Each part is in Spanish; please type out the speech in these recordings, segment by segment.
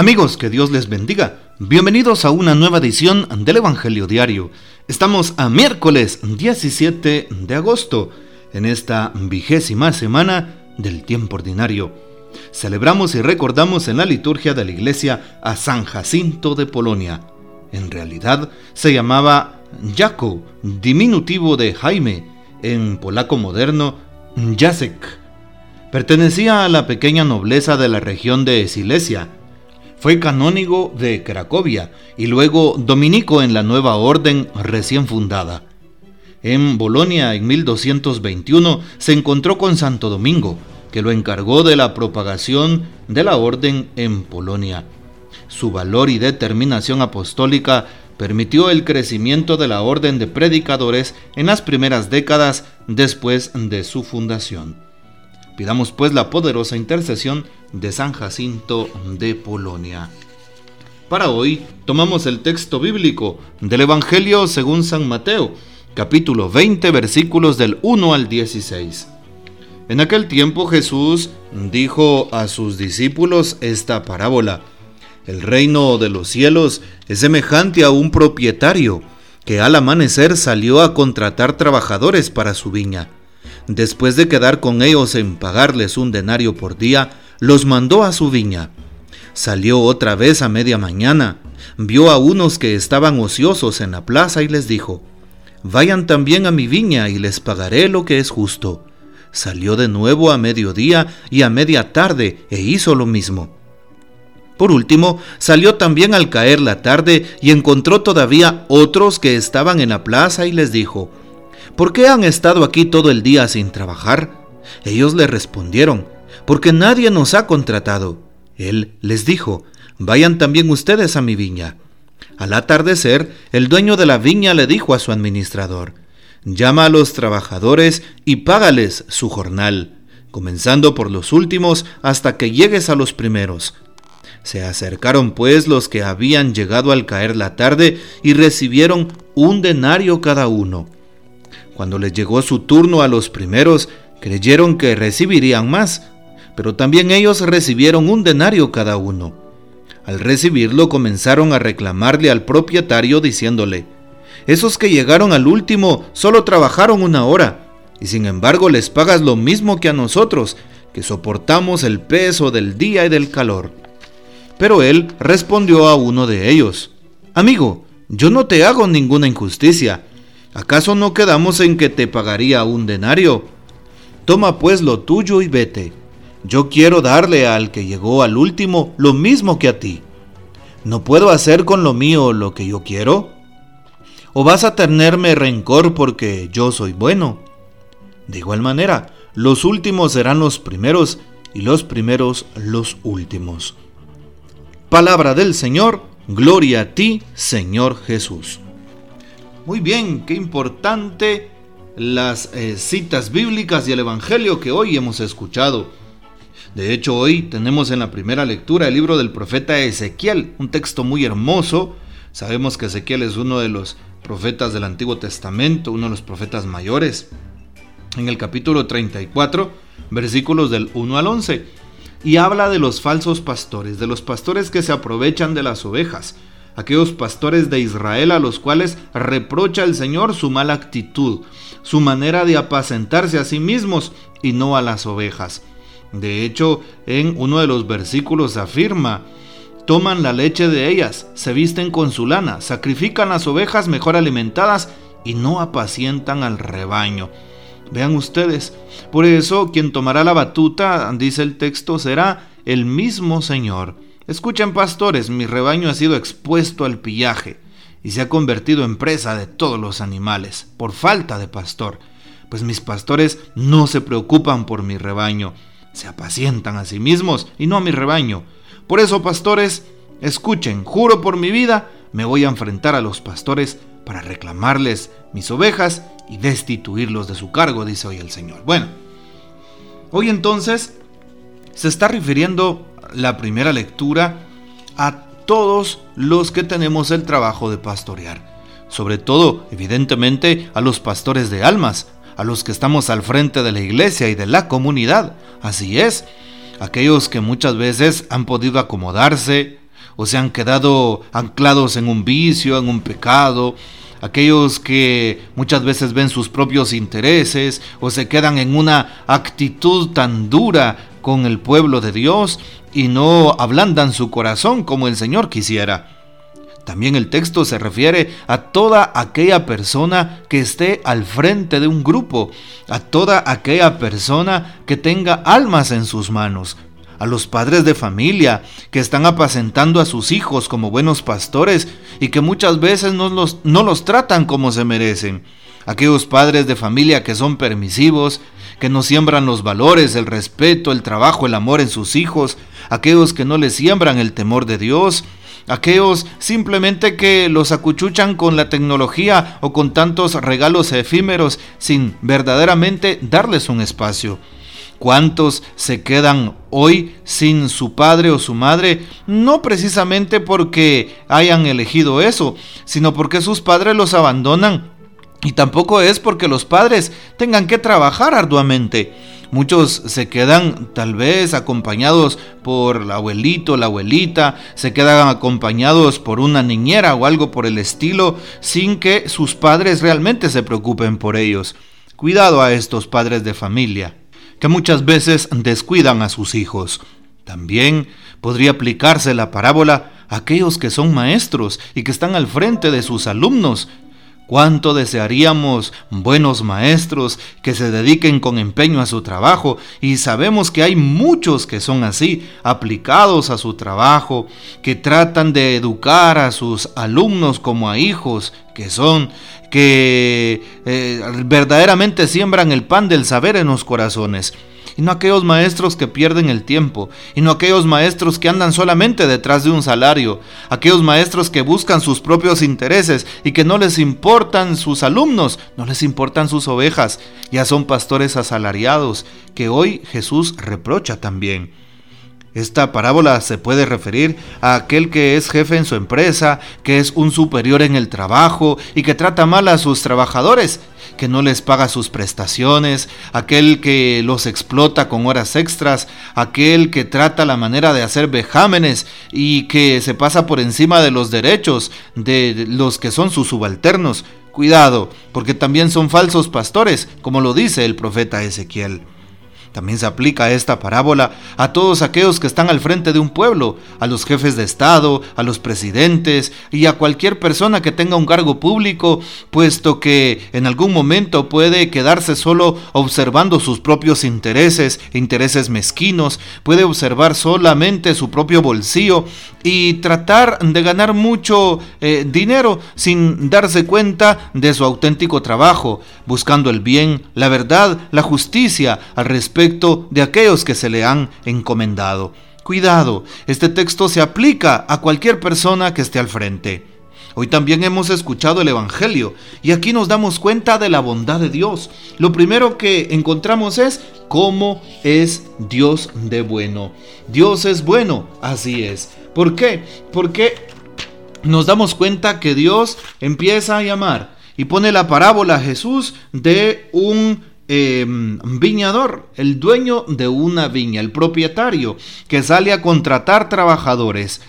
Amigos, que Dios les bendiga. Bienvenidos a una nueva edición del Evangelio Diario. Estamos a miércoles 17 de agosto, en esta vigésima semana del tiempo ordinario. Celebramos y recordamos en la liturgia de la iglesia a San Jacinto de Polonia. En realidad se llamaba Jako, diminutivo de Jaime, en polaco moderno Jacek. Pertenecía a la pequeña nobleza de la región de Silesia fue canónigo de Cracovia y luego dominico en la nueva orden recién fundada. En Bolonia, en 1221, se encontró con Santo Domingo, que lo encargó de la propagación de la orden en Polonia. Su valor y determinación apostólica permitió el crecimiento de la orden de predicadores en las primeras décadas después de su fundación. Pidamos pues la poderosa intercesión de San Jacinto de Polonia. Para hoy tomamos el texto bíblico del Evangelio según San Mateo, capítulo 20, versículos del 1 al 16. En aquel tiempo Jesús dijo a sus discípulos esta parábola. El reino de los cielos es semejante a un propietario que al amanecer salió a contratar trabajadores para su viña después de quedar con ellos en pagarles un denario por día, los mandó a su viña. Salió otra vez a media mañana, vio a unos que estaban ociosos en la plaza y les dijo, Vayan también a mi viña y les pagaré lo que es justo. Salió de nuevo a mediodía y a media tarde e hizo lo mismo. Por último, salió también al caer la tarde y encontró todavía otros que estaban en la plaza y les dijo, ¿por qué han estado aquí todo el día sin trabajar? Ellos le respondieron, porque nadie nos ha contratado. Él les dijo, vayan también ustedes a mi viña. Al atardecer, el dueño de la viña le dijo a su administrador, llama a los trabajadores y págales su jornal, comenzando por los últimos hasta que llegues a los primeros. Se acercaron pues los que habían llegado al caer la tarde y recibieron un denario cada uno. Cuando les llegó su turno a los primeros, creyeron que recibirían más, pero también ellos recibieron un denario cada uno. Al recibirlo comenzaron a reclamarle al propietario diciéndole, esos que llegaron al último solo trabajaron una hora, y sin embargo les pagas lo mismo que a nosotros, que soportamos el peso del día y del calor. Pero él respondió a uno de ellos, Amigo, yo no te hago ninguna injusticia. ¿Acaso no quedamos en que te pagaría un denario? Toma pues lo tuyo y vete. Yo quiero darle al que llegó al último lo mismo que a ti. ¿No puedo hacer con lo mío lo que yo quiero? ¿O vas a tenerme rencor porque yo soy bueno? De igual manera, los últimos serán los primeros y los primeros los últimos. Palabra del Señor, gloria a ti, Señor Jesús. Muy bien, qué importante las eh, citas bíblicas y el Evangelio que hoy hemos escuchado. De hecho, hoy tenemos en la primera lectura el libro del profeta Ezequiel, un texto muy hermoso. Sabemos que Ezequiel es uno de los profetas del Antiguo Testamento, uno de los profetas mayores. En el capítulo 34, versículos del 1 al 11. Y habla de los falsos pastores, de los pastores que se aprovechan de las ovejas aquellos pastores de Israel a los cuales reprocha el Señor su mala actitud, su manera de apacentarse a sí mismos y no a las ovejas. De hecho, en uno de los versículos afirma, toman la leche de ellas, se visten con su lana, sacrifican las ovejas mejor alimentadas y no apacientan al rebaño. Vean ustedes, por eso quien tomará la batuta, dice el texto, será el mismo Señor. Escuchen pastores, mi rebaño ha sido expuesto al pillaje y se ha convertido en presa de todos los animales por falta de pastor, pues mis pastores no se preocupan por mi rebaño, se apacientan a sí mismos y no a mi rebaño. Por eso, pastores, escuchen, juro por mi vida, me voy a enfrentar a los pastores para reclamarles mis ovejas y destituirlos de su cargo, dice hoy el Señor. Bueno, hoy entonces se está refiriendo la primera lectura a todos los que tenemos el trabajo de pastorear. Sobre todo, evidentemente, a los pastores de almas, a los que estamos al frente de la iglesia y de la comunidad. Así es, aquellos que muchas veces han podido acomodarse, o se han quedado anclados en un vicio, en un pecado, aquellos que muchas veces ven sus propios intereses o se quedan en una actitud tan dura con el pueblo de Dios y no ablandan su corazón como el Señor quisiera. También el texto se refiere a toda aquella persona que esté al frente de un grupo, a toda aquella persona que tenga almas en sus manos, a los padres de familia que están apacentando a sus hijos como buenos pastores y que muchas veces no los, no los tratan como se merecen, aquellos padres de familia que son permisivos, que no siembran los valores, el respeto, el trabajo, el amor en sus hijos, aquellos que no les siembran el temor de Dios, aquellos simplemente que los acuchuchan con la tecnología o con tantos regalos efímeros sin verdaderamente darles un espacio. ¿Cuántos se quedan hoy sin su padre o su madre? No precisamente porque hayan elegido eso, sino porque sus padres los abandonan. Y tampoco es porque los padres tengan que trabajar arduamente. Muchos se quedan tal vez acompañados por el abuelito, la abuelita, se quedan acompañados por una niñera o algo por el estilo, sin que sus padres realmente se preocupen por ellos. Cuidado a estos padres de familia, que muchas veces descuidan a sus hijos. También podría aplicarse la parábola a aquellos que son maestros y que están al frente de sus alumnos Cuánto desearíamos buenos maestros que se dediquen con empeño a su trabajo y sabemos que hay muchos que son así, aplicados a su trabajo, que tratan de educar a sus alumnos como a hijos que son, que eh, verdaderamente siembran el pan del saber en los corazones y no aquellos maestros que pierden el tiempo, y no aquellos maestros que andan solamente detrás de un salario, aquellos maestros que buscan sus propios intereses y que no les importan sus alumnos, no les importan sus ovejas, ya son pastores asalariados, que hoy Jesús reprocha también. Esta parábola se puede referir a aquel que es jefe en su empresa, que es un superior en el trabajo y que trata mal a sus trabajadores, que no les paga sus prestaciones, aquel que los explota con horas extras, aquel que trata la manera de hacer vejámenes y que se pasa por encima de los derechos de los que son sus subalternos. Cuidado, porque también son falsos pastores, como lo dice el profeta Ezequiel. También se aplica esta parábola a todos aquellos que están al frente de un pueblo, a los jefes de Estado, a los presidentes y a cualquier persona que tenga un cargo público, puesto que en algún momento puede quedarse solo observando sus propios intereses, intereses mezquinos, puede observar solamente su propio bolsillo y tratar de ganar mucho eh, dinero sin darse cuenta de su auténtico trabajo, buscando el bien, la verdad, la justicia al respecto de aquellos que se le han encomendado. Cuidado, este texto se aplica a cualquier persona que esté al frente. Hoy también hemos escuchado el Evangelio y aquí nos damos cuenta de la bondad de Dios. Lo primero que encontramos es cómo es Dios de bueno. Dios es bueno, así es. ¿Por qué? Porque nos damos cuenta que Dios empieza a llamar y pone la parábola a Jesús de un em, viñador, el dueño de una viña, el propietario, que sale a contratar trabajadores.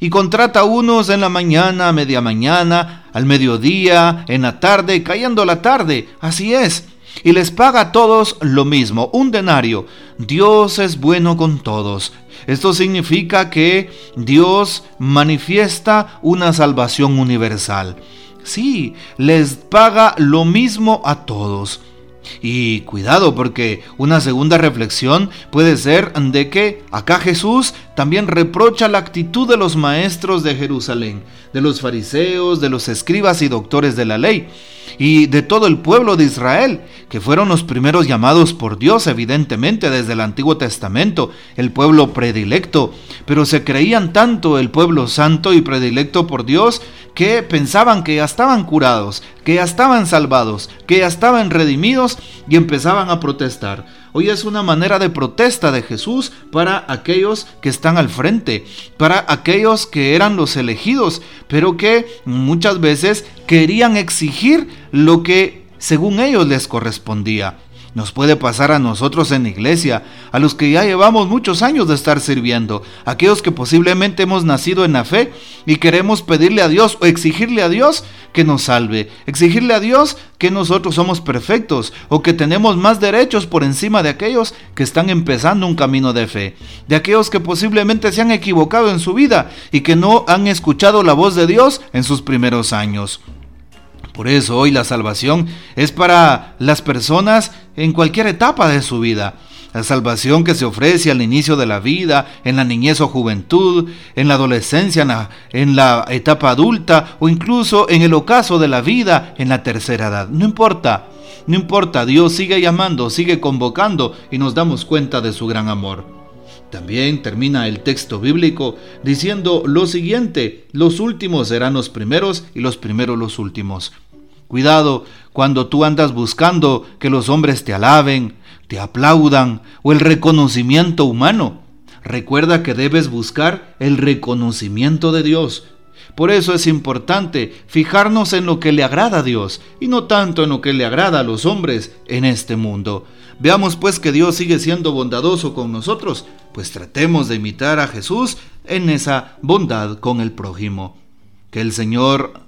Y contrata unos en la mañana, a media mañana, al mediodía, en la tarde, cayendo la tarde. Así es. Y les paga a todos lo mismo, un denario. Dios es bueno con todos. Esto significa que Dios manifiesta una salvación universal. Sí, les paga lo mismo a todos. Y cuidado porque una segunda reflexión puede ser de que acá Jesús también reprocha la actitud de los maestros de Jerusalén, de los fariseos, de los escribas y doctores de la ley y de todo el pueblo de Israel, que fueron los primeros llamados por Dios evidentemente desde el Antiguo Testamento, el pueblo predilecto, pero se creían tanto el pueblo santo y predilecto por Dios que pensaban que ya estaban curados, que ya estaban salvados, que ya estaban redimidos y empezaban a protestar. Hoy es una manera de protesta de Jesús para aquellos que están al frente, para aquellos que eran los elegidos, pero que muchas veces querían exigir lo que según ellos les correspondía. Nos puede pasar a nosotros en la iglesia, a los que ya llevamos muchos años de estar sirviendo, aquellos que posiblemente hemos nacido en la fe y queremos pedirle a Dios o exigirle a Dios que nos salve, exigirle a Dios que nosotros somos perfectos o que tenemos más derechos por encima de aquellos que están empezando un camino de fe, de aquellos que posiblemente se han equivocado en su vida y que no han escuchado la voz de Dios en sus primeros años. Por eso hoy la salvación es para las personas en cualquier etapa de su vida. La salvación que se ofrece al inicio de la vida, en la niñez o juventud, en la adolescencia, en la, etapa adulta o incluso en el ocaso de la vida en la tercera edad. No importa, no importa, Dios sigue llamando, sigue convocando y nos damos cuenta de su gran amor. También termina el texto bíblico diciendo lo siguiente, los últimos serán los primeros y los primeros los últimos. Cuidado cuando tú andas buscando que los hombres te alaben, te aplaudan o el reconocimiento humano. Recuerda que debes buscar el reconocimiento de Dios. Por eso es importante fijarnos en lo que le agrada a Dios y no tanto en lo que le agrada a los hombres en este mundo. Veamos pues que Dios sigue siendo bondadoso con nosotros, pues tratemos de imitar a Jesús en esa bondad con el prójimo. Que el Señor